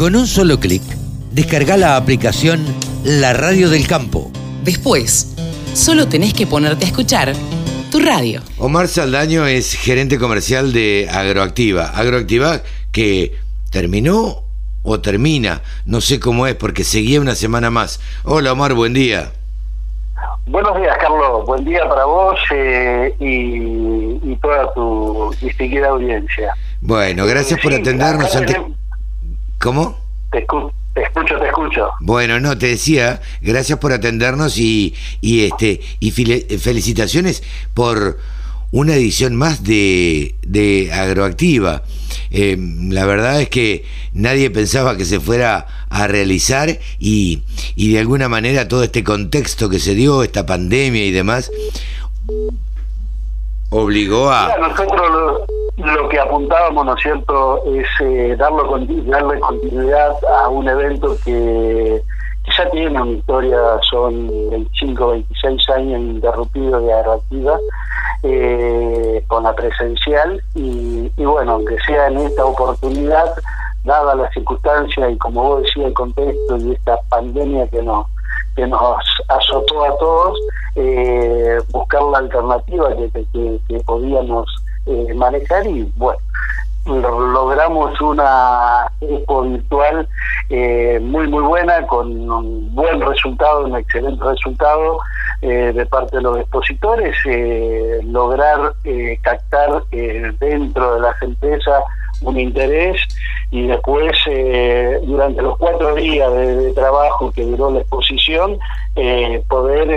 Con un solo clic, descarga la aplicación La Radio del Campo. Después, solo tenés que ponerte a escuchar tu radio. Omar Saldaño es gerente comercial de Agroactiva. Agroactiva que terminó o termina, no sé cómo es, porque seguía una semana más. Hola Omar, buen día. Buenos días, Carlos. Buen día para vos eh, y, toda tu distinguida audiencia. Bueno, gracias por atendernos. ¿Cómo? Te, escucho, te escucho. Bueno, no, te decía, gracias por atendernos y, y, este, y felicitaciones por una edición más de, de Agroactiva. Eh, la verdad es que nadie pensaba que se fuera a realizar y, y, de alguna manera todo este contexto que se dio, esta pandemia y demás, obligó a... nosotros lo, que apuntábamos, ¿no es cierto?, es eh, darle continuidad a un evento que, ya tiene una historia, son 25, 26 años interrumpidos de Agroactiva eh, con la presencial y, bueno, aunque sea en esta oportunidad, dada las circunstancias y como vos decías el contexto y esta pandemia que nos que nos azotó a todos, eh, buscar la alternativa que, que, podíamos eh, manejar y bueno, logramos una expo virtual eh, muy muy buena con un buen resultado, un excelente resultado eh, de parte de los expositores, lograr captar dentro de las empresas un interés y después durante los cuatro días de, trabajo que duró la exposición poder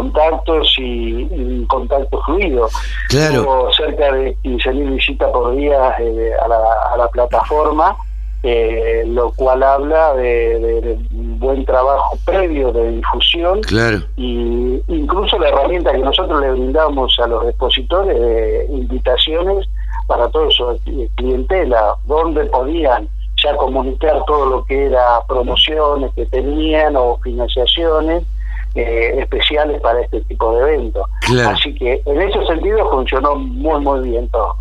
contactos y, y contacto fluido. Claro. cerca de 15.000 visitas por día eh, a, la, a, la, plataforma, eh, lo cual habla de, buen trabajo previo de difusión claro. y incluso la herramienta que nosotros le brindamos a los expositores de invitaciones para toda su clientela, donde podían ya comunicar todo lo que era promociones que tenían o financiaciones eh, especiales para este tipo de eventos. Así que en ese sentido funcionó muy, muy bien todo.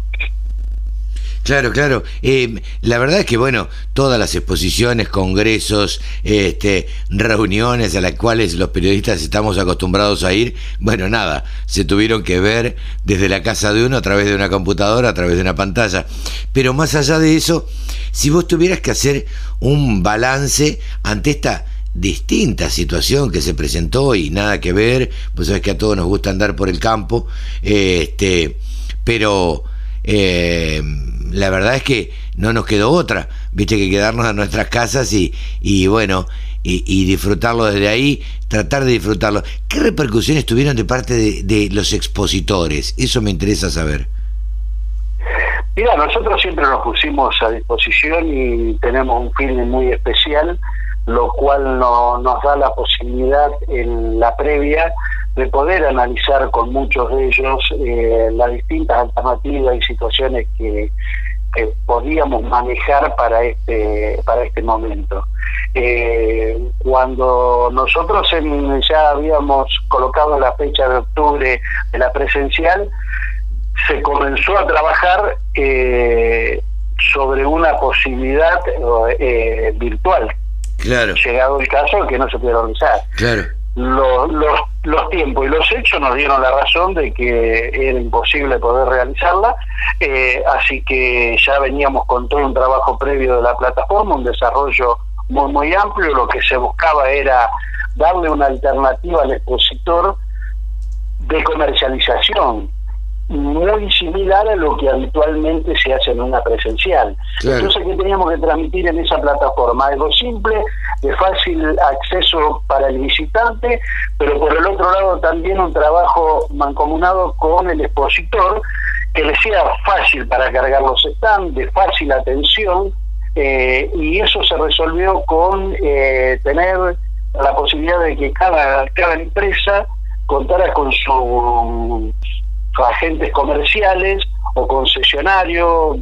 Claro, claro. Eh, la verdad es que, bueno, todas las exposiciones, congresos, este, reuniones a las cuales los periodistas estamos acostumbrados a ir, bueno, nada, se tuvieron que ver desde la casa de uno a través de una computadora, a través de una pantalla. Pero más allá de eso, si vos tuvieras que hacer un balance ante esta distinta situación que se presentó y nada que ver, pues sabes que a todos nos gusta andar por el campo, este, pero eh, la verdad es que no nos quedó otra, viste que quedarnos en nuestras casas y, y bueno, y, disfrutarlo desde ahí, tratar de disfrutarlo. ¿Qué repercusiones tuvieron de parte de, de los expositores? Eso me interesa saber. Mira, nosotros siempre nos pusimos a disposición y tenemos un feeling muy especial lo cual no, nos da la posibilidad en la previa de poder analizar con muchos de ellos eh, las distintas alternativas y situaciones que, podíamos manejar para este para este momento. Eh, cuando nosotros ya habíamos colocado la fecha de octubre de la presencial, se comenzó a trabajar eh, sobre una posibilidad virtual Claro. Llegado el caso que no se puede realizar. Claro. Los, los, los, tiempos y los hechos nos dieron la razón de que era imposible poder realizarla, eh, así que ya veníamos con todo un trabajo previo de la plataforma, un desarrollo muy, muy amplio, lo que se buscaba era darle una alternativa al expositor de comercialización, muy similar a lo que habitualmente se hace en una presencial. Entonces, ¿qué teníamos que transmitir en esa plataforma? Algo simple, de fácil acceso para el visitante, pero por el otro lado también un trabajo mancomunado con el expositor que le sea fácil para cargar los stands, de fácil atención, eh, y eso se resolvió con eh, tener la posibilidad de que cada, cada empresa contara con su agentes comerciales o concesionarios,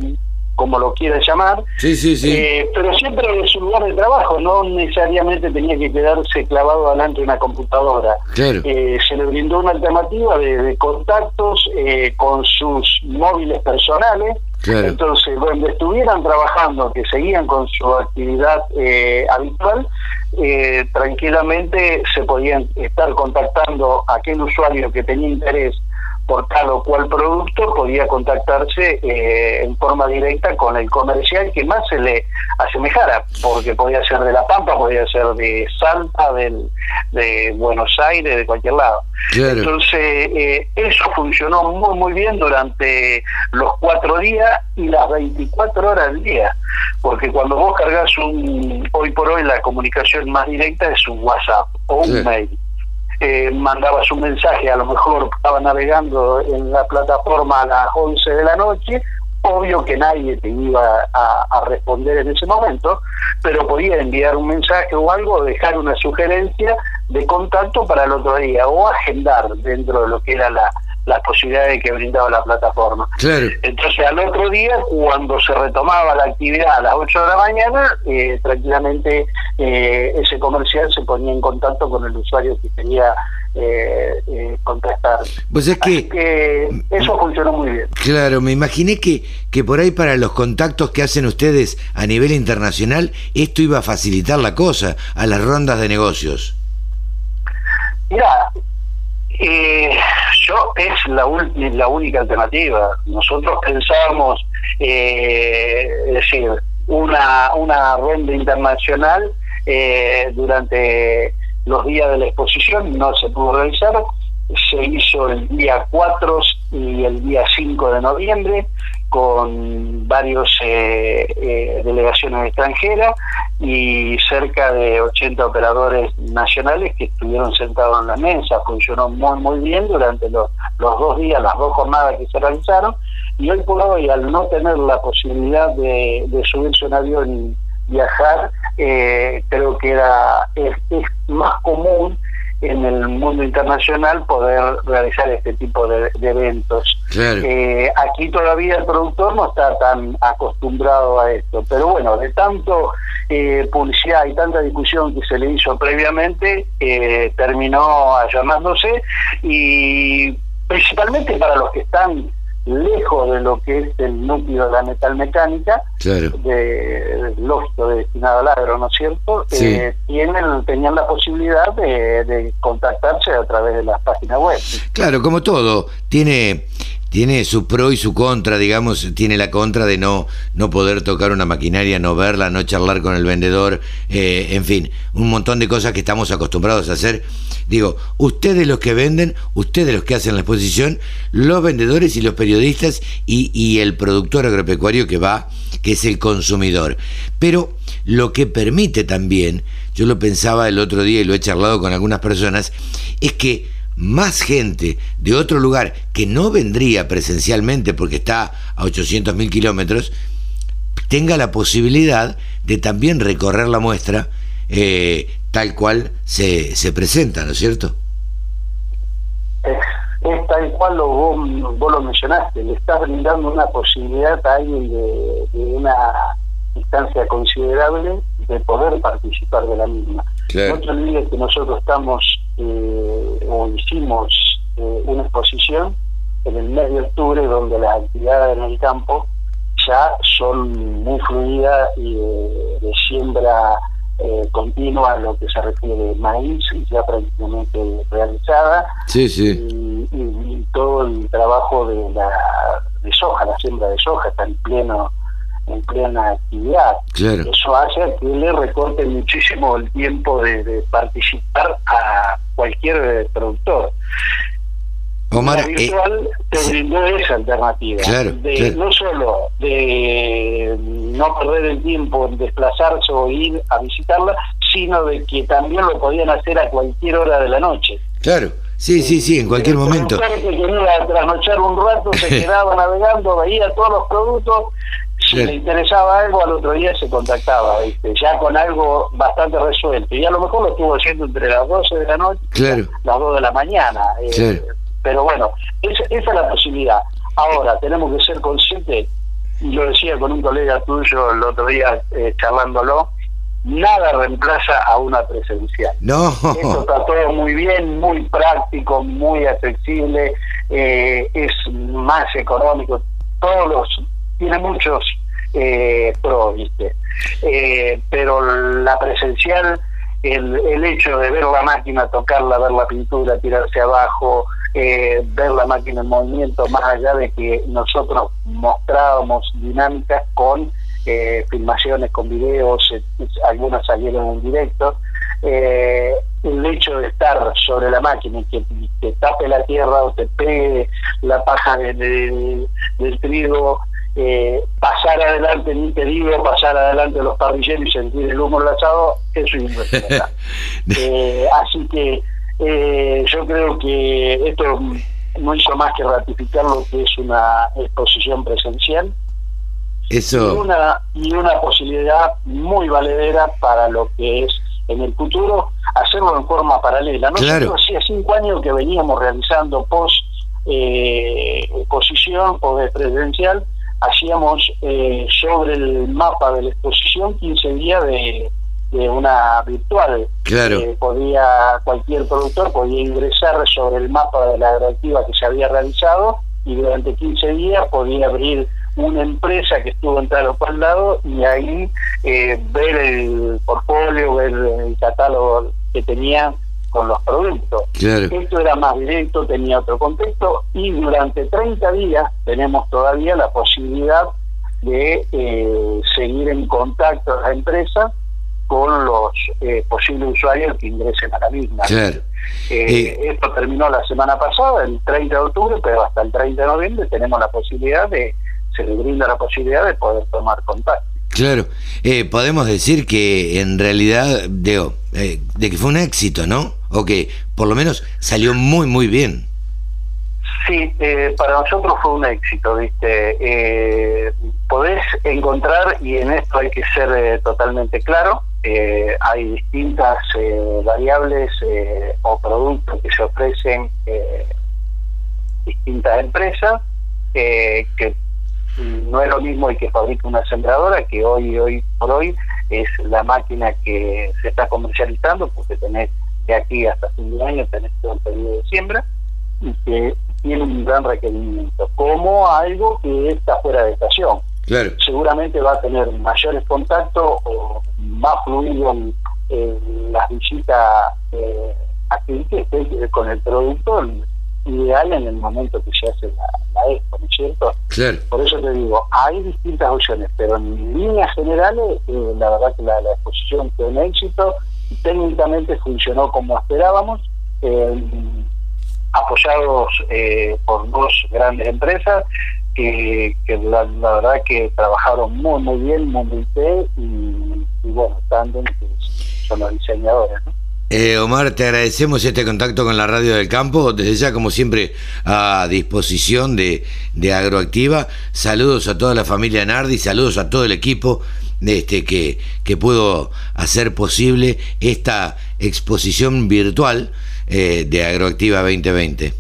como lo quieras llamar, sí, sí, sí. Eh, pero siempre en su lugar de trabajo, no necesariamente tenía que quedarse clavado delante de una computadora. Eh, se le brindó una alternativa de, contactos eh, con sus móviles personales, Entonces, donde estuvieran trabajando, que seguían con su actividad eh, habitual, eh, tranquilamente se podían estar contactando a aquel usuario que tenía interés por tal o cual producto podía contactarse eh, en forma directa con el comercial que más se le asemejara, porque podía ser de La Pampa, podía ser de Salta, del, de Buenos Aires, de cualquier lado. Entonces, eh, eso funcionó muy, muy bien durante los cuatro días y las 24 horas del día, porque cuando vos cargas un, hoy por hoy la comunicación más directa es un WhatsApp o un mail eh, mandabas un mensaje, a lo mejor estaba navegando en la plataforma a las 11 de la noche, obvio que nadie te iba a, responder en ese momento, pero podía enviar un mensaje o algo, dejar una sugerencia de contacto para el otro día o agendar dentro de lo que era la, las posibilidades que brindaba la plataforma. Entonces al otro día, cuando se retomaba la actividad a las 8 de la mañana, eh, tranquilamente eh, ese comercial se ponía en contacto con el usuario que quería eh, eh contactar. Pues es que, eso funcionó muy bien. Claro, me imaginé que, que por ahí para los contactos que hacen ustedes a nivel internacional, esto iba a facilitar la cosa a las rondas de negocios. Mira, eh, yo es la, la única alternativa. Nosotros pensábamos, eh, es decir, una, una ronda internacional eh, durante los días de la exposición, no se pudo realizar, se hizo el día 4 y el día 5 de noviembre con varios eh, eh, delegaciones extranjeras y cerca de 80 operadores nacionales que estuvieron sentados en la mesa. Funcionó muy, muy bien durante los, los dos días, las dos jornadas que se realizaron. Y hoy por hoy, al no tener la posibilidad de, de subirse un avión y viajar, eh, creo que era es más común en el mundo internacional poder realizar este tipo de, eventos. Eh, aquí todavía el productor no está tan acostumbrado a esto, pero bueno, de tanto eh, publicidad y tanta discusión que se le hizo previamente, eh, terminó llamándose y principalmente para los que están lejos de lo que es el núcleo de la metalmecánica, de, lógico destinado al agro, ¿no es cierto? Eh, tienen, tenían la posibilidad de, de contactarse a través de las páginas web. Claro, como todo, tiene tiene su pro y su contra, digamos, tiene la contra de no, no poder tocar una maquinaria, no verla, no charlar con el vendedor, eh, en fin, un montón de cosas que estamos acostumbrados a hacer. Digo, ustedes los que venden, ustedes los que hacen la exposición, los vendedores y los periodistas y, y el productor agropecuario que va, que es el consumidor. Pero lo que permite también, yo lo pensaba el otro día y lo he charlado con algunas personas, es que más gente de otro lugar que no vendría presencialmente porque está a 800 mil kilómetros, tenga la posibilidad de también recorrer la muestra eh, tal cual se, se presenta, ¿no es cierto? Es, tal cual lo, vos, vos, lo mencionaste, le estás brindando una posibilidad a alguien de, de una distancia considerable de poder participar de la misma. No te olvides que nosotros estamos eh, o hicimos eh, una exposición en el mes de octubre donde las actividades en el campo ya son muy fluidas y de, siembra eh, continua lo que se refiere maíz ya prácticamente realizada sí, sí. Y, todo el trabajo de la de soja, la siembra de soja está en pleno en plena actividad. Eso hace que le recorte muchísimo el tiempo de, participar a cualquier eh, productor. Omar, la virtual te brindó esa alternativa. de, No solo de no perder el tiempo en desplazarse o ir a visitarla, sino de que también lo podían hacer a cualquier hora de la noche. Claro. Sí, sí, sí, en cualquier momento. que quería trasnochar un rato, se quedaba navegando, veía todos los productos si le interesaba algo, al otro día se contactaba, ¿viste? ya con algo bastante resuelto. Y a lo mejor lo estuvo haciendo entre las 12 de la noche y las 2 de la mañana. Eh, pero bueno, esa, es la posibilidad. Ahora, tenemos que ser conscientes, y lo decía con un colega tuyo el otro día eh, charlándolo, nada reemplaza a una presencial. No. Esto está todo muy bien, muy práctico, muy accesible, eh, es más económico. Todos los tiene muchos eh, pros, ¿viste? Eh, pero la presencial, el, el hecho de ver la máquina, tocarla, ver la pintura, tirarse abajo, eh, ver la máquina en movimiento, más allá de que nosotros mostrábamos dinámicas con eh, filmaciones, con videos, eh, algunas salieron en directo, eh, el hecho de estar sobre la máquina que te tape la tierra o te pegue la paja del trigo, eh, pasar adelante ni impedido, pasar adelante los parrilleros y sentir el humo enlazado, eso es impresionante. eh, así que eh, yo creo que esto no hizo más que ratificar lo que es una exposición presencial Eso. y una y una posibilidad muy valedera para lo que es en el futuro hacerlo en forma paralela. Nosotros Claro. hacía cinco años que veníamos realizando post eh, exposición, post presencial, hacíamos eh, sobre el mapa de la exposición 15 días de, de una virtual. Claro. Eh, podía cualquier productor podía ingresar sobre el mapa de la agroactiva que se había realizado y durante 15 días podía abrir una empresa que estuvo en tal o cual lado y ahí eh, ver el portfolio, ver el catálogo que tenía con los productos. Claro. Esto era más directo, tenía otro contexto y durante 30 días tenemos todavía la posibilidad de eh, seguir en contacto a la empresa con los eh, posibles usuarios que ingresen a la misma. Claro. Eh, esto terminó la semana pasada, el 30 de octubre, pero hasta el 30 de noviembre tenemos la posibilidad de, se le brinda la posibilidad de poder tomar contacto. Claro, eh, podemos decir que en realidad, Deo, eh, de que fue un éxito, ¿no? O que por lo menos salió muy, muy bien. Sí, eh, para nosotros fue un éxito, ¿viste? Eh, podés encontrar, y en esto hay que ser eh, totalmente claro, eh, hay distintas eh, variables eh, o productos que se ofrecen distintas empresas, que no es lo mismo el que fabrica una sembradora, que hoy, hoy por hoy es la máquina que se está comercializando, porque tenés de aquí hasta fin de año, tenés todo el periodo de siembra, y que tiene un gran requerimiento, como algo que está fuera de estación. Claro. Seguramente va a tener mayores contactos o más fluido en, en las visitas eh, aquí que esté con el producto ideal en el momento que se hace la, la expo, ¿no es cierto? Claro. Por eso te digo, hay distintas opciones, pero en líneas generales, eh, la verdad que la, la exposición fue un éxito, técnicamente funcionó como esperábamos, eh, apoyados eh, por dos grandes empresas que, la, verdad que trabajaron muy muy bien, muy bien y, y bueno, Tandem que son los diseñadores. Eh, Omar, te agradecemos este contacto con la Radio del Campo, desde ya como siempre a disposición de, de Agroactiva. Saludos a toda la familia Nardi, saludos a todo el equipo este, que, que pudo hacer posible esta exposición virtual eh, de Agroactiva 2020.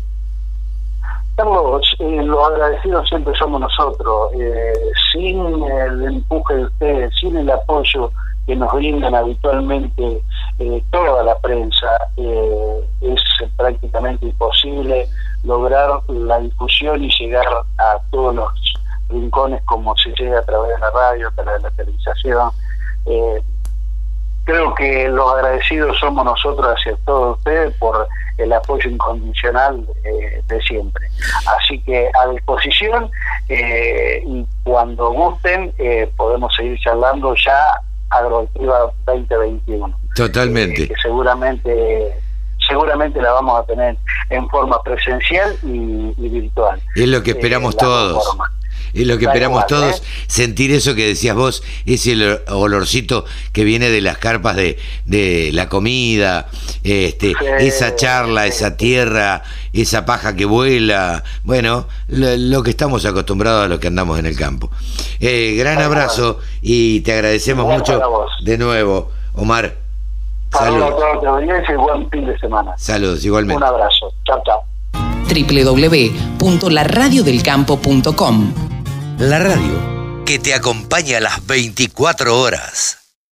Carlos, eh, los agradecidos siempre somos nosotros. Eh, sin el empuje de ustedes, sin el apoyo que nos brindan habitualmente eh, toda la prensa, eh, es prácticamente imposible lograr la difusión y llegar a todos los rincones como se llega a través de la radio, a través de la televisación. Eh, creo que los agradecidos somos nosotros hacia todos ustedes por el apoyo incondicional eh, de siempre. Así que a disposición eh, y cuando gusten eh, podemos seguir charlando ya Agroactiva 2021. Totalmente. Eh, que seguramente seguramente la vamos a tener en forma presencial y, y virtual. Es lo que esperamos Eh, todos. formas. Es lo que Tal esperamos cual, todos, ¿eh? sentir eso que decías vos, ese olor- olorcito que viene de las carpas de, de la comida, este, Sí, esa charla, sí. esa tierra, esa paja que vuela, bueno, lo, lo que estamos acostumbrados a los que andamos en el campo. Eh, gran Tal cual. abrazo y te agradecemos mucho de nuevo, Omar. Saludos a Saludos, buen fin de semana. saludos igualmente. Un abrazo. Chao, chao. www.laradiodelcampo.com La radio que te acompaña a las 24 horas.